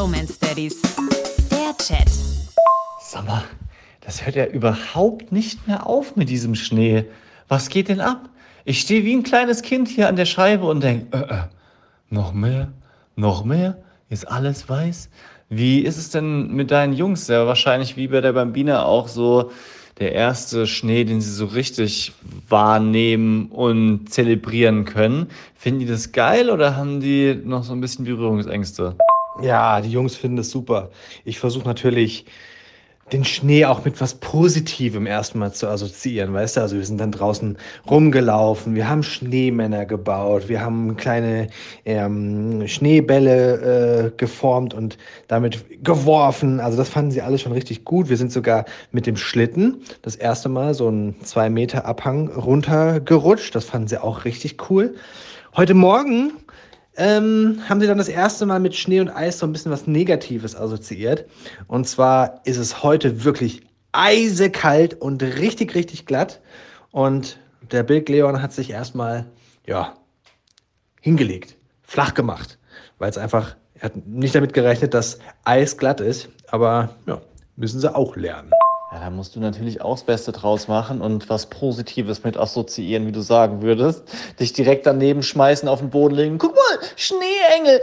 Bromance Daddies. Der Chat. Sag mal, das hört ja überhaupt nicht mehr auf mit diesem Schnee. Was geht denn ab? Ich stehe wie ein kleines Kind hier an der Scheibe und denke, äh, äh, noch mehr, noch mehr, ist alles weiß. Wie ist es denn mit deinen Jungs? Ja, wahrscheinlich wie bei der Bambina auch so der erste Schnee, den sie so richtig wahrnehmen und zelebrieren können. Finden die das geil oder haben die noch so ein bisschen Berührungsängste? Ja, die Jungs finden das super. Ich versuche natürlich den Schnee auch mit was Positivem erstmal zu assoziieren, weißt du? Also wir sind dann draußen rumgelaufen, wir haben Schneemänner gebaut, wir haben kleine ähm, Schneebälle äh, geformt und damit geworfen. Also das fanden sie alle schon richtig gut. Wir sind sogar mit dem Schlitten das erste Mal so einen zwei Meter Abhang runtergerutscht. Das fanden sie auch richtig cool. Heute Morgen ähm, haben sie dann das erste Mal mit Schnee und Eis so ein bisschen was Negatives assoziiert. Und zwar ist es heute wirklich eisekalt und richtig, richtig glatt. Und der Bild Leon hat sich erstmal, ja, hingelegt, flach gemacht, weil es einfach, er hat nicht damit gerechnet, dass Eis glatt ist. Aber ja, müssen sie auch lernen. Ja, da musst du natürlich auch das Beste draus machen und was Positives mit assoziieren, wie du sagen würdest. Dich direkt daneben schmeißen, auf den Boden legen. Guck mal, Schneeengel.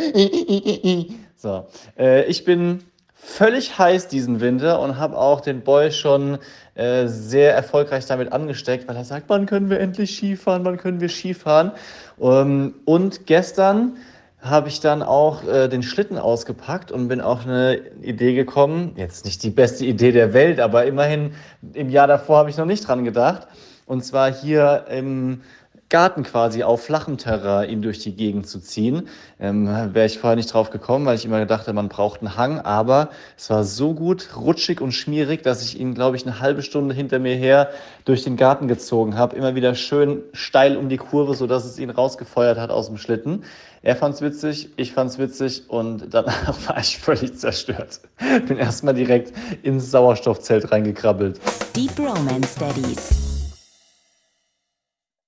so, äh, ich bin völlig heiß diesen Winter und habe auch den Boy schon äh, sehr erfolgreich damit angesteckt, weil er sagt, wann können wir endlich Skifahren, wann können wir Skifahren. Ähm, und gestern habe ich dann auch äh, den Schlitten ausgepackt und bin auf eine Idee gekommen. Jetzt nicht die beste Idee der Welt, aber immerhin im Jahr davor habe ich noch nicht dran gedacht. Und zwar hier im Garten quasi auf flachem Terrain ihn durch die Gegend zu ziehen. Ähm, Wäre ich vorher nicht drauf gekommen, weil ich immer gedacht habe, man braucht einen Hang. Aber es war so gut, rutschig und schmierig, dass ich ihn, glaube ich, eine halbe Stunde hinter mir her durch den Garten gezogen habe. Immer wieder schön steil um die Kurve, sodass es ihn rausgefeuert hat aus dem Schlitten. Er fand's witzig, ich fand's witzig und danach war ich völlig zerstört. Bin erstmal direkt ins Sauerstoffzelt reingekrabbelt. Deep Romance Daddies.